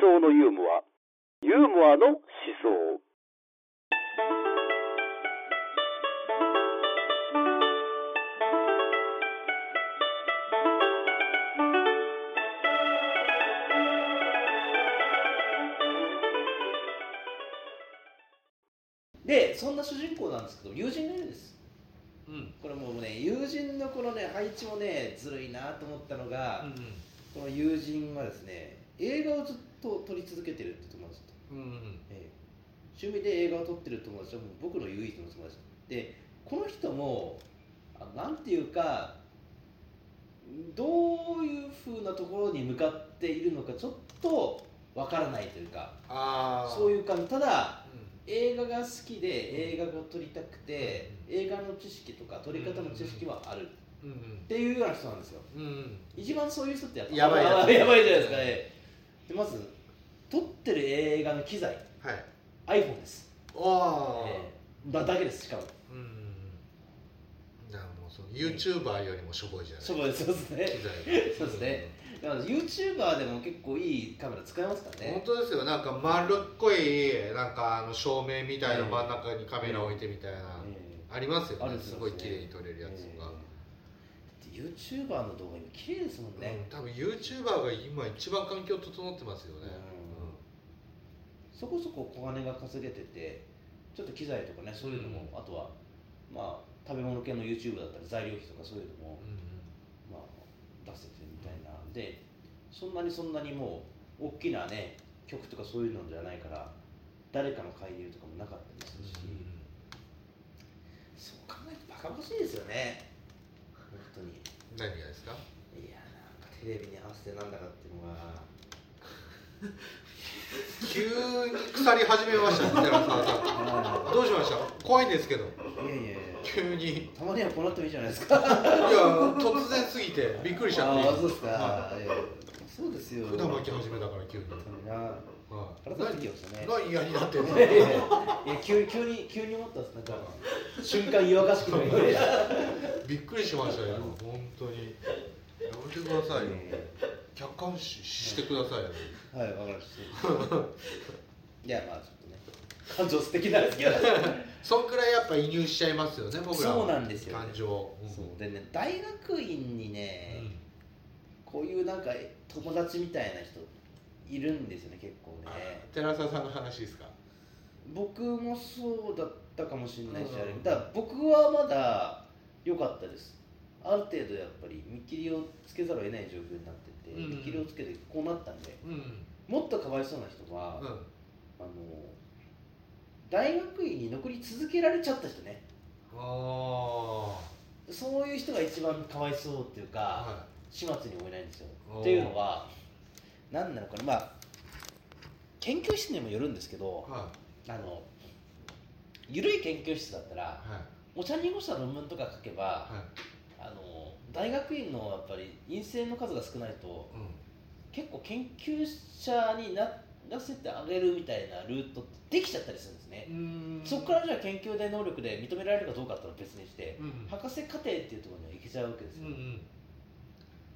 想のユーモア。ユーモアの思想。でそんな主人公なんですけど友人がいるんです。うん。これもうね友人のこのね配置もねずるいなと思ったのが、この友人はですね映画をずっと撮り続けてるって友達と、うんうんええ。趣味で映画を撮ってる友達はもう僕の唯一の友達でこの人もあなんていうかどういうふうなところに向かっているのかちょっとわからないというかそういう感じ。ただう映画が好きで映画を撮りたくて映画の知識とか撮り方の知識はある。っんうん。ていうような人なんですよ。うんうん。一番そういう人ってやっぱやばい やばいじゃないですかねでまず撮ってる映画の機材。はい。iPhone です、ああ、えーだだけですしかも。うん。だからもうその YouTuber よりもしょぼいじゃない。そうです。そうですね。機材が。そうですね。だから YouTuber でも結構いいカメラ使えますからね。本当ですよ。なんか丸っこいなんかあの照明みたいな真ん中にカメラ置いてみたいな、えありますよあるんですよ。ねすごい綺麗に撮れるやつ YouTuber の動画今綺麗ですもんね、うん、多分 YouTuber が今一番環境整ってますよね、そこそこ小金が稼げててちょっと機材とかねそういうのも、あとはまあ食べ物系の YouTube だったら材料費とかそういうのも、うんまあ、出せてみたいなんでそんなにそんなにもう大きなね曲とかそういうのじゃないから誰かの介入とかもなかったりするし、そう考えるとバカバカしいですよね。本当に何がですか？いやなんかテレビに合わせてなんだかっていうのが。急に腐り始めましたね寺澤さん。どうしました？怖いんですけど。いやいや急に。いたまにはこうなってもいいじゃないですか。や突然すぎてびっくりしちゃって。ああそうですか、はい。やそうですよ。札巻き始めたから急に、はい、腹立ってきましたね。何嫌になってんの？いや急急に急に思ったんですなんか。瞬間湯沸かしくないびっくりしましたよ。本当に。やめてくださいよ。客観視してくださいよ。はいわかりました。いやまあちょっとね。感情素敵なんですけど。そんくらいやっぱ移入しちゃいますよね僕ら。はそうなんですよね。感情、うん。そう。でね大学院にうね、ん。こういうなんか友達みたいな人いるんですよね結構ね。寺澤さんの話ですか？僕もそうだったかもしれないし、うん。だ僕はまだ良かったです。ある程度やっぱり見切りをつけざるを得ない状況になってて、うん。見切りをつけてこうなったんでうん。もっとかわいそうな人は、うん。あの大学院に残り続けられちゃった人ね。あそういう人が一番かわいそうっていうか、あは始末に追えないんですよ。っていうのは何なのかな。まあ研究室にもよるんですけどい。はあの緩い研究室だったらいはいお茶濁した論文とか書けばはい。あの大学院のやっぱり院生の数が少ないとうん。結構研究者にならせてあげるみたいなルートってできちゃったりするんですね、うん。そこからじゃあ研究で能力で認められるかどうかっていうのは別にして、うん博士課程っていうところには行けちゃうわけですよ、うんうん。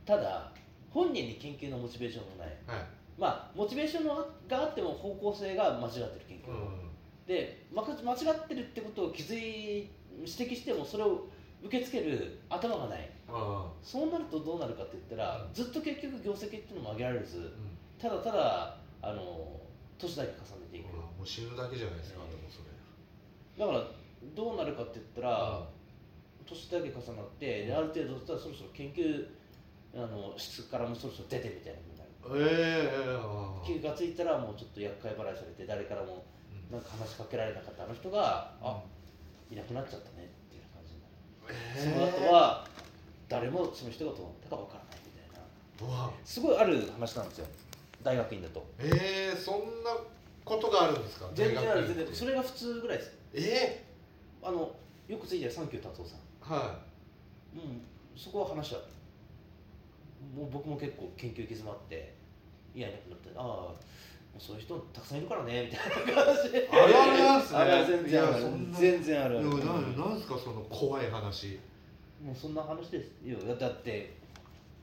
ただ本人に研究のモチベーションもない。はい。まあモチベーションのがあっても方向性が間違ってる研究、うんでま間違ってるってことを気づい指摘してもそれを受け付ける頭がない。あそうなるとどうなるかって言ったらずっと結局業績っていうのも上げられずあうん。ただただあの年だけ重ねていく。もう死ぬだけじゃないですかええでもそれ。だからどうなるかって言ったら年だけ重なってである程度そしたらそろそろ研究あの室からもそろそろ出てみたいなふうになる。ええええああ気がついたらもうちょっと厄介払いされて誰からもなんか話しかけられなかったあの人が、あいなくなっちゃったねっていう感じになる、その後は誰もその人がどうなったかわからないみたいな。すごいある話なんですよ。大学院だと。ええそんなことがあるんですか？全然ある。全然それが普通ぐらいです。えあのよくついてるサンキュー達夫さん。えはうんそこは話はもう僕も結構研究行き詰まっていやいなくなってああそういう人たくさんいるからねみたいな感じ。であるあるなんすね。あるある全然ある。全然あるいでもなんなんですかその怖い話。もうそんな話です。よだだって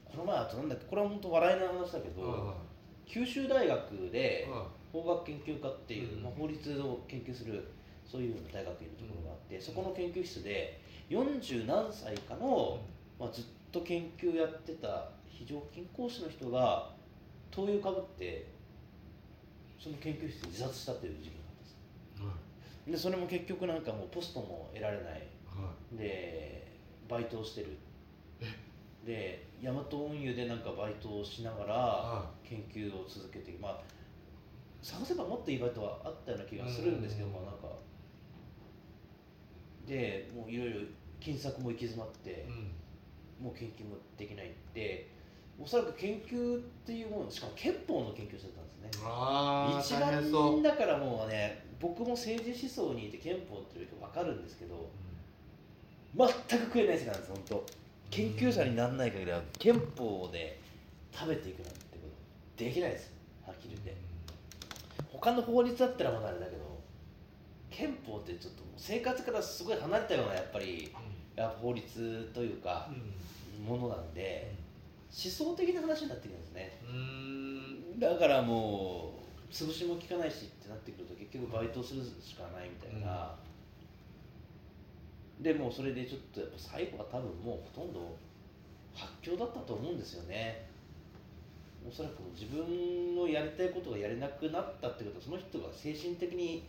この前あとなんだっけこれは本当笑いの話だけど、は九州大学でうん法学研究科っていう、うん。まあ、法律を研究するそういう大学院のところがあって、そこの研究室で40何歳かの、まあ、ずっと研究やってた非常勤講師の人が灯油かぶってその研究室で自殺したという事件があったんですでそれも結局なんかもうポストも得られない。はい。でバイトをしてる。でヤマト運輸でなんかバイトをしながらは研究を続けてまあ探せばもっといいバイトはあったような気がするんですけどうん。まあなんか。でもういろいろ金策も行き詰まってい、うん。もう研究もできないっておそらく研究っていうものしかも憲法の研究をしてたんですね。一番だからもうね僕も政治思想にいて憲法っていうか分かるんですけど全く食えない世界なんです本当。研究者にならない限りは憲法で食べていくなんてことできないですはっきり言って。他の法律だったらまだあれだけど憲法ってちょっと生活からすごい離れたようなやっぱりやっぱ法律というかものなんで思想的な話になってくるんですね。うんうん。だからもう潰しも効かないしってなってくると結局バイトするしかないみたいな、でもうそれでちょっとやっぱ最後は多分もうほとんど発狂だったと思うんですよね。おそらく自分のやりたいことがやれなくなったってことはその人が精神的に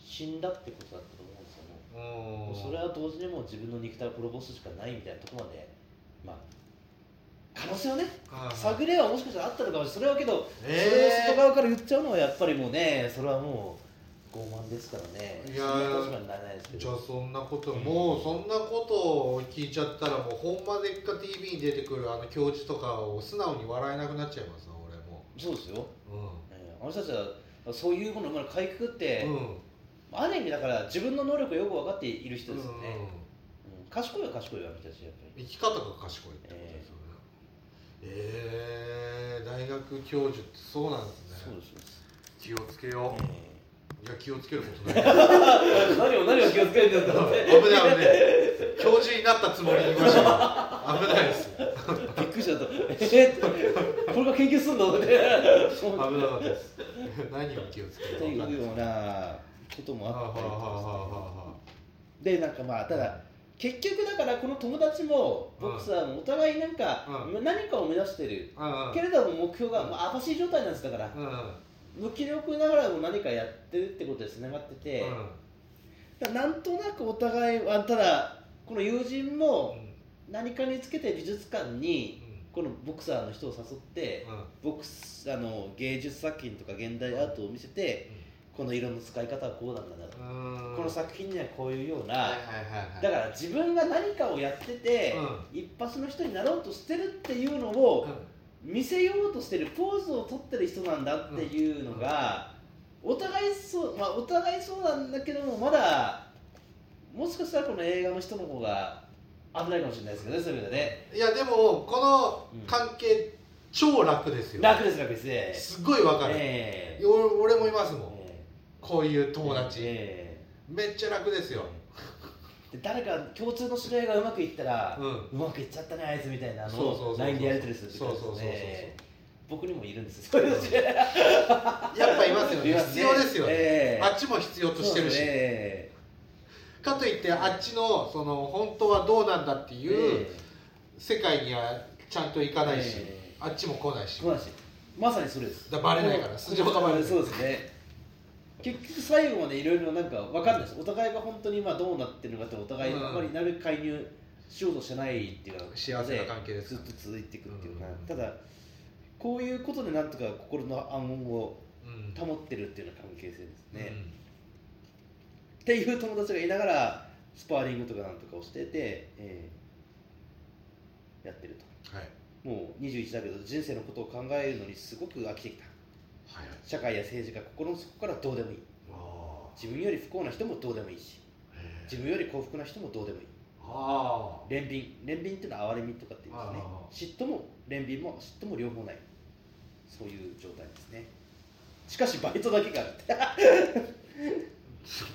死んだってことだったと思うんですよもうもうそれは同時にもう自分の肉体を滅ぼすしかないみたいなところまでまあ可能性をねはい探れはもしかしたらあったのかもしれない。それはけど、えーそれを外側から言っちゃうのはやっぱりもうねそれはもう傲慢ですからね。いやじゃあどそんなこともうそんなことを聞いちゃったらもう「ほんまでっか TV」に出てくるあの教授とかを素直に笑えなくなっちゃいますわ俺も。そうですよ、うえーあの人たちはそういうものをかいくぐって、んうん。ある意味だから自分の能力をよく分かっている人ですよね、うん。うん。賢いは賢いわあの人たちやっぱり。生き方が賢いってことですよね。えー、大学教授ってそうなんですね。そうです気をつけよう、えいや気をつけることないー何を何を気をつけるん危ない危ない。教授になったつもりいました。危ないです。びっくりしちゃった。えー、これが研究するの？っ て危なかったです。何を気をつけるっていうようなこともはあったりとかでなんかまあただ結局だからこの友達もボクサーもお互いなんかう何かを目指してる。けれども目標がまあ網走状態なんですだから。無気力ながらも何かやってるってことでつながってて。だなんとなくお互いはただこの友人も何かにつけて美術館にこのボクサーの人を誘ってボクスあの芸術作品とか現代アートを見せてこの色の使い方はこうなんだなと。うん。この作品にはこういうような。はいはいはいはい。だから自分が何かをやってて、一発の人になろうとしてるっていうのを見せようとしてるポーズを取ってる人なんだっていうのが、お互いそうまあお互いそうなんだけどもまだもしかしたらこの映画の人の方が危ないかもしれないですけどねそういう意味でね。いやでもこの関係超楽ですよ。楽です楽です。ですごいわかる。ええ。俺俺もいますもん。えこういうえ友達。えめっちゃ楽ですよ。えで誰か共通の知り合いがうまくいったら、ううんまくいっちゃったねあいつみたいなのそうそうそうそう。を LINE でやり取りするそうそうそうそう。で僕にもいるんですやっぱいますよね。います必要ですよね。ええ。あっちも必要としてるし。ねかといってあっちのその本当はどうなんだっていうえ世界にはちゃんと行かないしえあっちも来ないし。まさにそれです。だバレないから素性がバレない。そうですね結局最後までいろいろなんか分かんないです。お互いが本当に今どうなってるのかってお互いうん。あまりなる介入しようとしてないっていうか幸せな関係ですずっと続いていくっていうか、うん。ただこういうことでなんとか心の暗穏をうん保ってるっていうような関係性ですね、うん。っていう友達がいながらスパーリングとかなんとかをしてて、えーやってると。はい。もう21だけど人生のことを考えるのにすごく飽きてきた。はい社会や政治が心の底からどうでもいい。あ自分より不幸な人もどうでもいいし自分より幸福な人もどうでもいい。あ憐憫。憐憫っていうのは憐れみとかって言いますね。あ嫉妬も憐憫も嫉妬も両方ない。そういう状態ですね。しかしバイトだけがある。って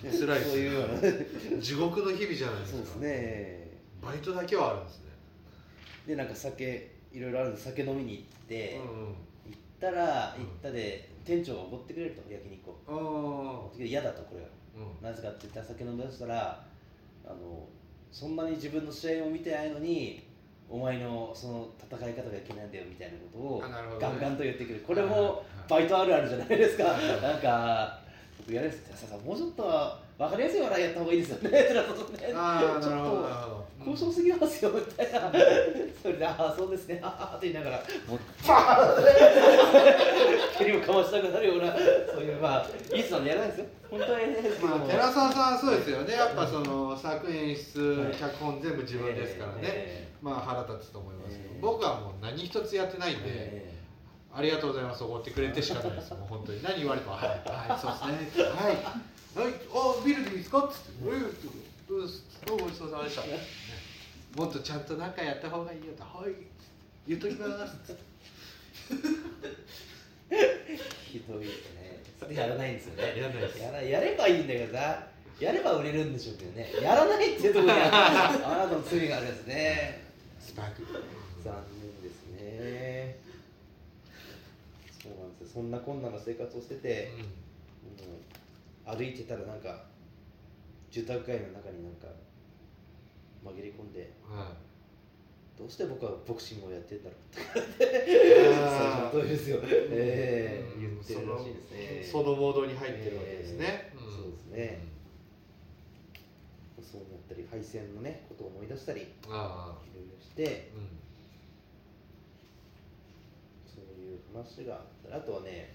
ー辛いですそういうような。ね地獄の日々じゃないですか。そうですね。バイトだけはあるんですね。でなんか酒いろいろあるんで酒飲みに行って、うん行っったら行ったで店長がおごってくれると焼肉を。うん嫌だとこれがうん。なぜかって言ったら酒飲み出したらあのそんなに自分の試合を見てないのにお前のその戦い方がいけないんだよみたいなことをガンガンと言ってくる。これもはいバイトあるあるじゃないですか。はい。なんか僕やるんですもうちょっと分かりやすい笑いやった方がいいですよね。ってなことね。ああちょっとなるほど交渉すぎますよみたいな、それで、ああ、そうですね、ああって言いながら、もう、バーン蹴りをかましたくなるような、そういう、まあ、いつなんでやらないですよ、本当はやらないですけども、まあ、寺澤さんはそうですよね、やっぱその作演出、はい。脚本全部自分ですからね、えまあ腹立つと思いますけど、ええ。僕はもう何一つやってないんで、えありがとうございます、おごってくれてしかないです、もう本当に、何言われても、はい、はい、そうですね、はい、はい、あビールでいいですかっつって、どうです、どうもごちそうさまでした、もっとちゃんと何かやった方がいいよと、はい、言っときますっつって。ひどいですね、それやらないんですよね、やらないですやらやればいいんだけどさ、やれば売れるんでしょうけどね、やらないっていうところにああなたの罪があるんですね。スパーク残念ですね。そうなんですよ。そんな困難な生活をしてて、もう歩いてたらなんか住宅街の中になんか紛れ込んでうんはい。どうして僕はボクシングをやってんだろうって最初の通りですよ、ええ言ってるらしいですね。そのモードに入ってるわけですね、えーそうですね。そうなったり敗戦のねことを思い出したりいろいろしてうんそういう話があったりあとはね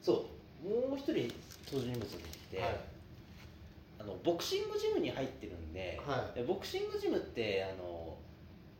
そうもう一人登場人物がいて、はい。あのボクシングジムに入ってるんで、はでボクシングジムってあの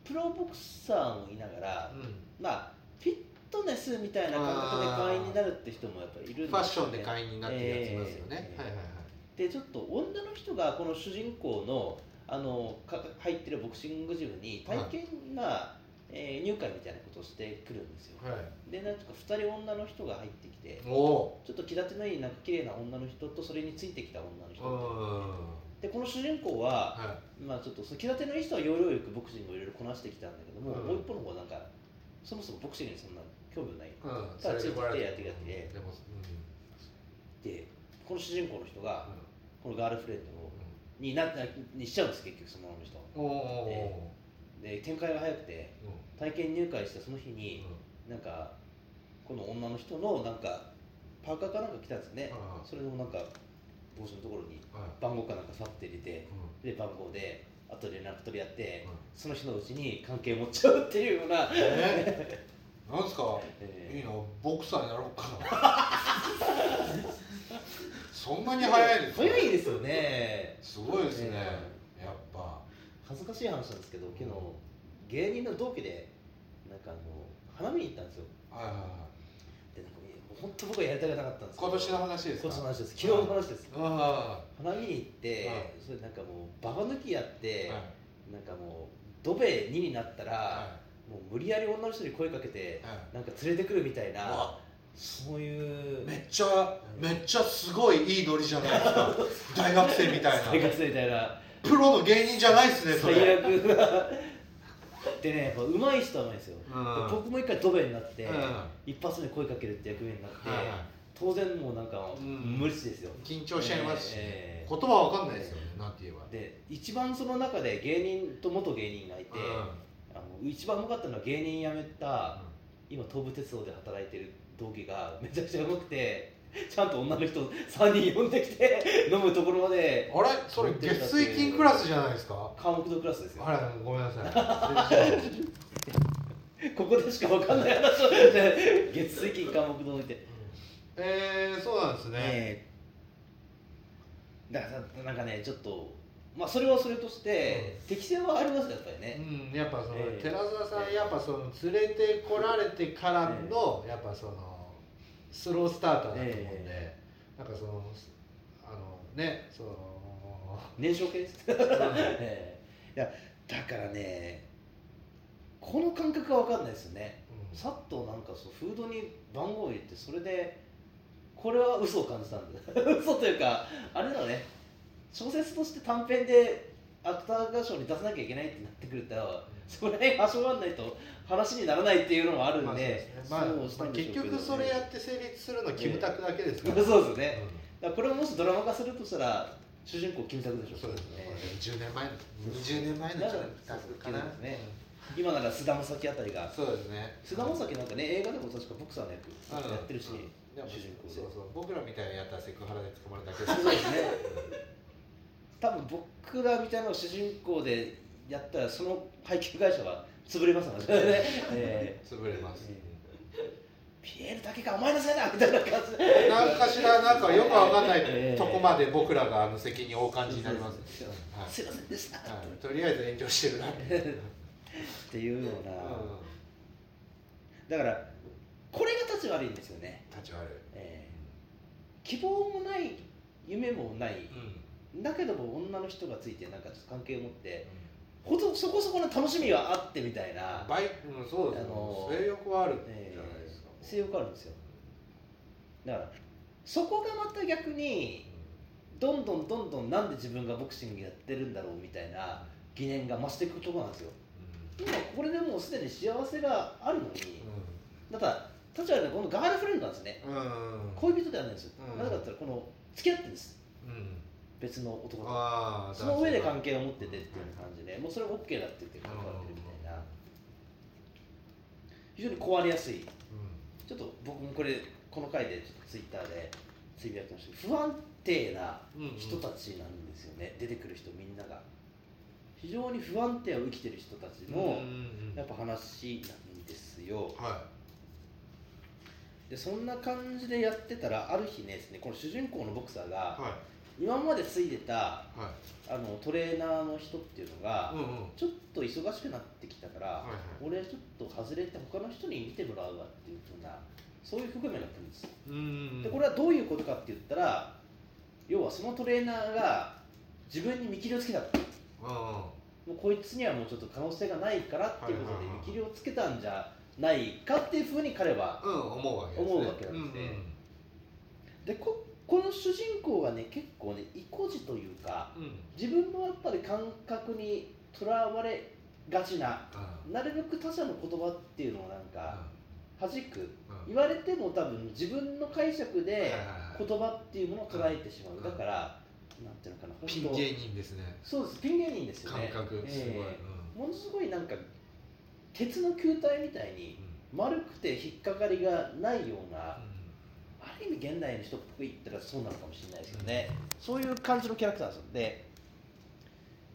プロボクサーもいながら、うん。まあフィットネスみたいな感覚で会員になるって人もやっぱりいるんですよ、ね、ファッションで会員になってるやついますよね、えーはいはいはい。でちょっと女の人がこの主人公のあのか入ってるボクシングジムに体験が、えー入会みたいなことをしてくるんですよ。はい。でなんとか2人女の人が入ってきてちょっと気立てのいいなんか綺麗な女の人とそれについてきた女の人う。ん。でこの主人公は、はまあちょっとその気立てのいい人は要領よくボクシングをいろいろこなしてきたんだけども、うん。もう一方の方はなんかそもそもボクシングにそんな興味ない。いうん。ただついてきてそれでやってきてでこの主人公の人がうん。このガールフレンドをになにしちゃうんです結局その女の人展開が早くて体験入会したその日になんかこの女の人のなんかパーカーかなんか来たんですよね。うんそれのなんか帽子のところにはい。番号かなんかさって入れてで番号で後で連絡取り合ってその日のうちに関係持っちゃうっていうような、えー、なんですか？えー。いいのボクサーになろうかな。そんなに早いですか？早いですよね。すごいですね、えやっぱ。恥ずかしい話なんですけど昨日芸人の同期でなんかあの花見に行ったんですよ。はいはいはい。でなんかもう本当僕はやりたくなかったんですけど。今年の話ですか？今年の話です。昨日の話です。あ花見に行って、はい。それなんかもうババ抜きやって、あはい。なんかもうドベ2になったら、はもう無理やり女の人に声かけて、はなんか連れてくるみたいなわそういう。めっちゃめっちゃすごいいいノリじゃないですか。大学生みたいな。生活みたいな。プロの芸人じゃないですねそれ。最悪。なでねやっぱ上手い人は上手いんですよ、うんで僕も一回ドベになって、うん一発目声かけるって役目になって、当然もうなんかうん無理ですよ、緊張しちゃいますし、えー言葉わかんないですよね、なんて言えば。で一番その中で芸人と元芸人がいて、あの一番うまかったのは芸人辞めた、今東武鉄道で働いてる同期がめちゃくちゃうまくてちゃんと女の人3人呼んできて飲むところまで。あれ？それ月水金クラスじゃないですか？科目のクラスですよ。あれごめんなさい。ここでしか分かんない話を月水金科目の置いてえー、そうなんですね、えーだからなんかねちょっとまあそれはそれとして、適性はありますよやっぱりね、うん、やっぱその、ええ寺澤さんやっぱその連れてこられてからの、やっぱそのスロースターターだと思うんで、えなんかそのあのねその燃焼系？です、ええ。いやだからねこの感覚は分かんないですよね。さっとなんかそうフードに番号を入れてそれでこれは嘘を感じたんだ。嘘というかあれだね。小説として短編で芥川賞に出さなきゃいけないってなってくるとそれ辺遊ばんないと話にならないっていうのもあるんで結局それやって成立するのキムタクだけですから、そうですね。うんこれをもしドラマ化するとしたら主人公キムタクでしょそうですね。ね。10年前の20年前のキムタクかな。ですね今なら菅田将暉あたりが。そうですね。菅田将暉なんかね映画でも確かボクサーの役やってるし、うん。でも主人公で。そうそう。僕らみたいなやったらセクハラで捕まるだけそうですね。多分僕らみたいな主人公でやったらその配給会社は潰れますので、え潰れます、ーピエールだけかお前のせいだみたいな感じで。なんかしらなんかよくわかんないええ。とこまで僕らがあの責任を負う感じになります、はい。すいませんでした、はい。とりあえず炎上してるな。って、いうような、だからこれが立ち悪いんですよね、立ち悪い、えー希望もない夢もない。うん。だけども女の人がついてなんかちょっと関係を持ってほどそこそこの楽しみはあってみたいな、バイうん、そうですよ、あの性欲はあるじえゃないですか、ー性欲あるんですよ。だからそこがまた逆にどんどんどんどんなんで自分がボクシングやってるんだろうみたいな疑念が増していくところなんですよ。今これでもうすでに幸せがあるのにだから立ちこのガールフレンドなんですね。うん、うん、恋人ではないんですよ、うん。なぜかって言ったらこの付き合ってるんです。うん、別の男とその上で関係を持っててっていう感じでもうそれ OK だって言って関わってるみたいな。非常に壊れやすい。ちょっと僕もこれこの回でちょっとツイッターでつぶやきましたけど不安定なうん人たちなんですよね、出てくる人みんなが。非常に不安定を生きてる人たちうんのやっぱ話なんですよ。はでそんな感じでやってたらある日ねですねこの主人公のボクサーいがは今までついてたいはい。あのトレーナーの人っていうのが、うんうん。ちょっと忙しくなってきたから、はいはい。俺ちょっと外れて他の人に見てもらうわっていうふうなそういう含めが来るんです。でこれはどういうことかって言ったら要はそのトレーナーが自分に見切りをつけたもうこいつにはもうちょっと可能性がないからっていうことで見切りをつけたんじゃないかっていうふうに彼はうん思うわけですね。ですね。でここの主人公がね結構ね意固地というかうん。うん自分のやっぱり感覚にとらわれがちなうん。なるべく他者の言葉っていうのをなんか弾く。うん。言われても多分自分の解釈で言葉っていうものを捉えてしまう。だからなんていうのかなピン芸人ですね。そうです。ピン芸人ですよ感ね覚すごい、ええ。ものすごいなんか鉄の球体みたいに丸くて引っかかりがないようなある意味現代の人っぽい言ったらそうなのかもしれないですよね、そういう感じのキャラクターですよで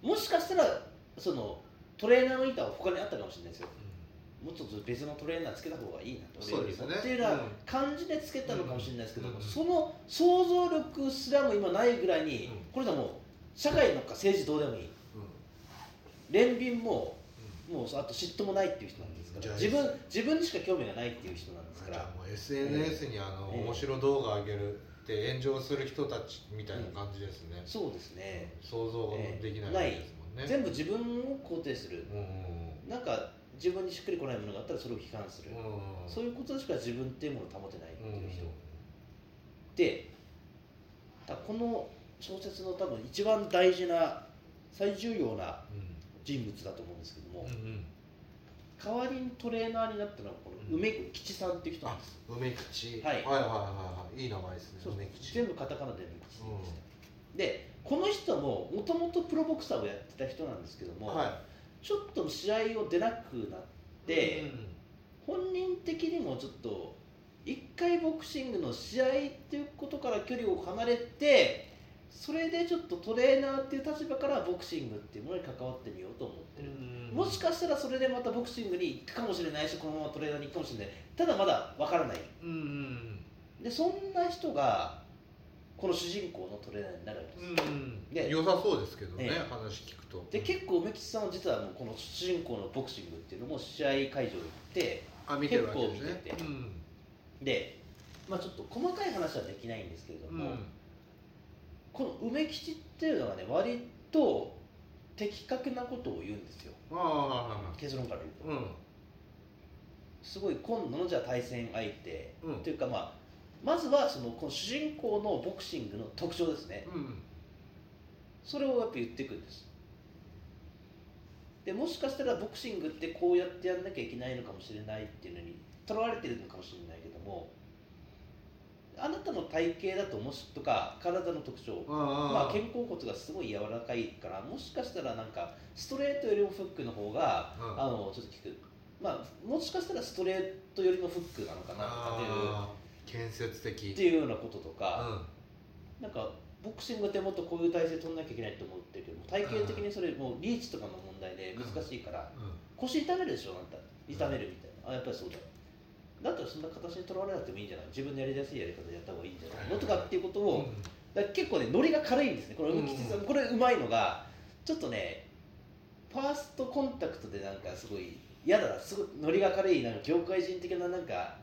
もしかしたらそのトレーナーの板は他にあったかもしれないですよ。もうちょっと別のトレーナーつけた方がいいなとそうですね。っていうようなうん感じでつけたのかもしれないですけど、うん。その想像力すらも今ないぐらいに、うん。これでもう社会のか政治どうでもいい。憐憫ももうあと嫉妬もないっていう人なんですから。自分自分にしか興味がないっていう人なんですから。もう SNS にあの、ええ面白動画上げるって炎上する人たちみたいな感じですね、そうですね、想像ができないですもんね、全部自分を肯定する。うんうんなんか自分にしっくりこないものがあったらそれを批判する、うんうんそういうことでしか自分っていうものを保てないってうんいう人、でだこの小説の多分一番大事な最重要な人物だと思うんですけども、うんうん。代わりにトレーナーになったのはこの梅吉さんっていう人なんです、梅吉、はい。はいはいはいはい。いい名前ですねそう梅吉。全部カタカナで梅吉ですね、でこの人ももともとプロボクサーをやってた人なんですけども、はちょっと試合を出なくなっいて、うん。本人的にもちょっと一回ボクシングの試合っていうことから距離を離れてそれでちょっとトレーナーっていう立場からボクシングっていうものに関わってみようと思ってる、もしかしたらそれでまたボクシングに行くかもしれないしこのままトレーナーに行くかもしれない。ただまだわからない。うんうん。でそんな人がこの主人公のトレーナーになるわけです、うんで良さそうですけどね、ええ。話聞くと。で結構梅吉さんは実はもうこの主人公のボクシングっていうのも試合会場に行ってあ見てるわけですね。結構見てて。うん。で、まあ、ちょっと細かい話はできないんですけれども、この梅吉っていうのがね割と的確なことを言うんですよ。結論から言うと、うん。すごい今度のじゃあ対戦相手、うん。というかまあまずはそのこの主人公のボクシングの特徴ですね。うん。それをやっぱ言っていくんです。でもしかしたらボクシングってこうやってやんなきゃいけないのかもしれないっていうのにとらわれてるのかもしれないけどもあなたの体型だともしとか体の特徴。まあ、肩甲骨がすごい柔らかいからもしかしたらなんかストレートよりもフックの方が、うん。あのちょっと効く。まあもしかしたらストレートよりのフックなのかなあー建設的。っていうっていうようなこととうか、ん。なんかボクシングってもっとこういう体勢取んなきゃいけないと思ってるけども体型的にそれもうリーチとかの問題で難しいから、うん。腰痛めるでしょあんた。痛めるみたいな、あやっぱりそうだだったらそんな形にとらわれなくてもいいんじゃない？自分のやりやすいやり方でやった方がいいんじゃない？のとかっていうことを、だから結構ねノリが軽いんですね。これうん。これうまいのがちょっとねファーストコンタクトでなんかすごい嫌だな。すごいノリが軽いなんか業界人的ななんか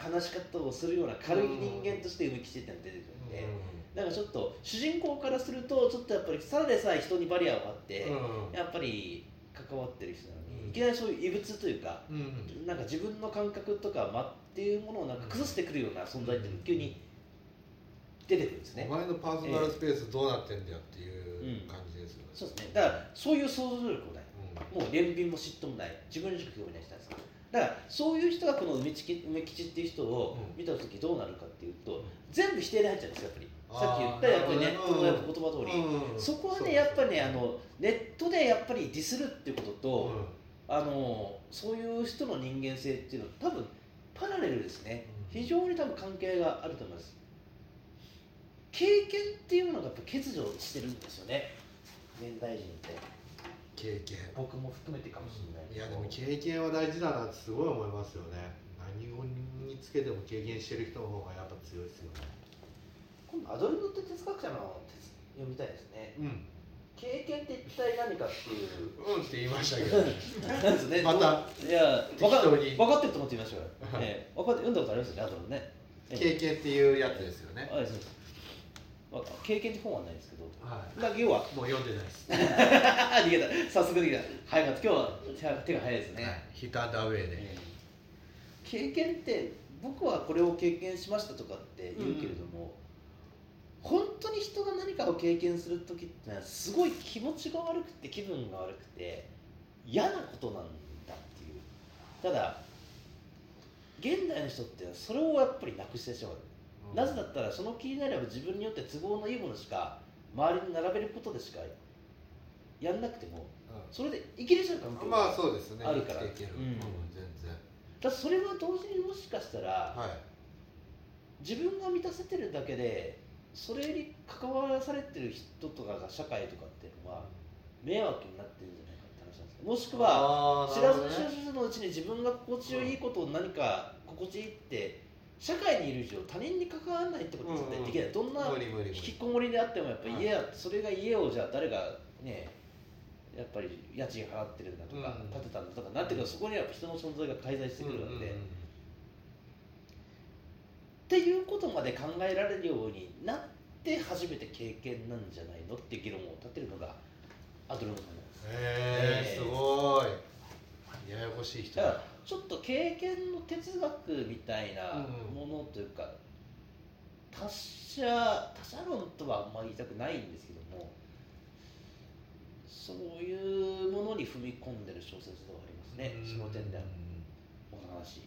悲し方をするような軽い人間として梅吉ってのが出てくるんで、なんかちょっと主人公からするとちょっとやっぱりただでさえ人にバリアを張って、うん。やっぱり関わってる人なのいきなりそういう異物というか、うんうんなんか自分の感覚とか間っていうものをなんか崩してくるような存在っていうのが急に出てくるんですねお。前のパーソナルスペースどうなってんだよっていう感じですよねそうですね。だからそういう想像力もない。うんもう憐憫も嫉妬もない。自分にしか興味ない人なんですだからそういう人がこの梅吉梅吉っていう人をうん見た時どうなるかっていうと、全部否定で入っちゃうんですよやっぱり。さっき言ったやっぱりネットの言葉通り。うんそこはねやっぱりねあのネットでやっぱりディスるっていうことと、あのそういう人の人間性っていうのは多分パラレルですね。うん。非常に多分関係があると思います。経験っていうのがやっぱ欠如してるんですよね。現代人って。経験。僕も含めてかもしれないいやでも経験は大事だなってすごい思いますよね。何をにつけても経験してる人の方がやっぱ強いですよね。今度アドルブって哲学者の哲読みたいですね。うん経験って一体何かっていう。うんって言いましたけどなんですね。またいや分か分かってると思ってみましょう。よ、ええ、分かって読んだことありますよねアドルブね、ええ。経験っていうやつですよね。あそうです。わ経験って本はないですけど。はい。だけ要は。もう読んでないです、逃げた。早速逃げた。早かった。今日は手手が早いですね、はい、ヒットアンダーウェイで、ええ。経験って僕はこれを経験しましたとかって言うけれども、本当に人が何かを経験する時ってのはすごい気持ちが悪くて気分が悪くて嫌なことなんだっていう。ただ現代の人ってそれをやっぱりなくしてしまう。なぜだったらその気になれば自分によって都合のいいものしか周りに並べることでしかやんなくてもそれで生きれちゃう環境うん、まあそうですね。あるから。生きていける、うん。全然だからそれは同時にもしかしたらはい。自分が満たせてるだけでそれに関わらされてる人とかが社会とかっていうのは迷惑になってるんじゃないかって話なんですよ。もしくは知らず知らずのうちに自分が心地よいことを何か心地いいって社会にいる以上他人に関わらないってことってできない、どんな引きこもりであってもやっぱ家や、それが家をじゃあ誰がねやっぱり家賃払ってるんだとか、うん。建てたんだとかなってくるとそこには人の存在が介在してくるわけで、っていうことまで考えられるようになって初めて経験なんじゃないのって議論を立てるのがアドロノさんなんです。へええーすごい。ややこしい人だ。からちょっと経験の哲学みたいなうん。ものというか、他者他者論とはあんまり言いたくないんですけどもそういうものに踏み込んでる小説ではありますね、その点ではお話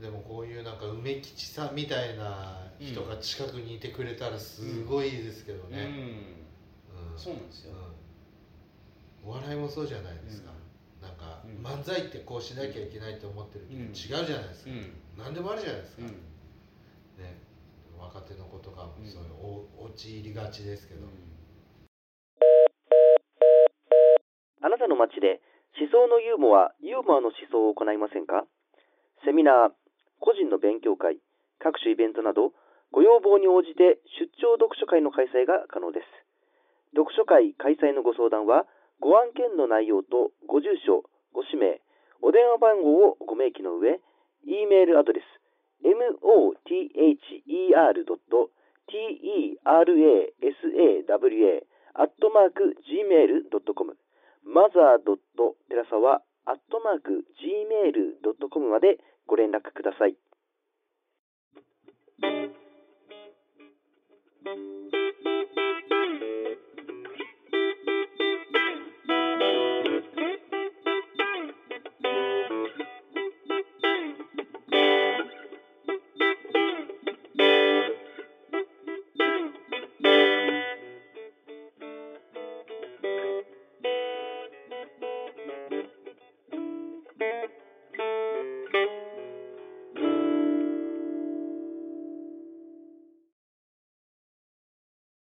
でもこういうなんか梅吉さんみたいな人が近くにいてくれたらすごいですけどね、うん。うん。そうなんですよ、うん。お笑いもそうじゃないですか、なんかうん。漫才ってこうしなきゃいけないと思ってるけど、うん。違うじゃないですか、うん。何でもあるじゃないですか、うん。ね。若手の子とかもうん。そういうお陥りがちですけど、あなたの街で思想のユーモア、ユーモアの思想を行いませんか？セミナー、個人の勉強会、各種イベントなど、ご要望に応じて出張読書会の開催が可能です。読書会開催のご相談は、ご案件の内容とご住所、ご氏名、お電話番号をご明記の上、e メールアドレス、mothersAwa アットマーク gmail.com マザー .terasawa アットマーク gmail.com までご連絡ください。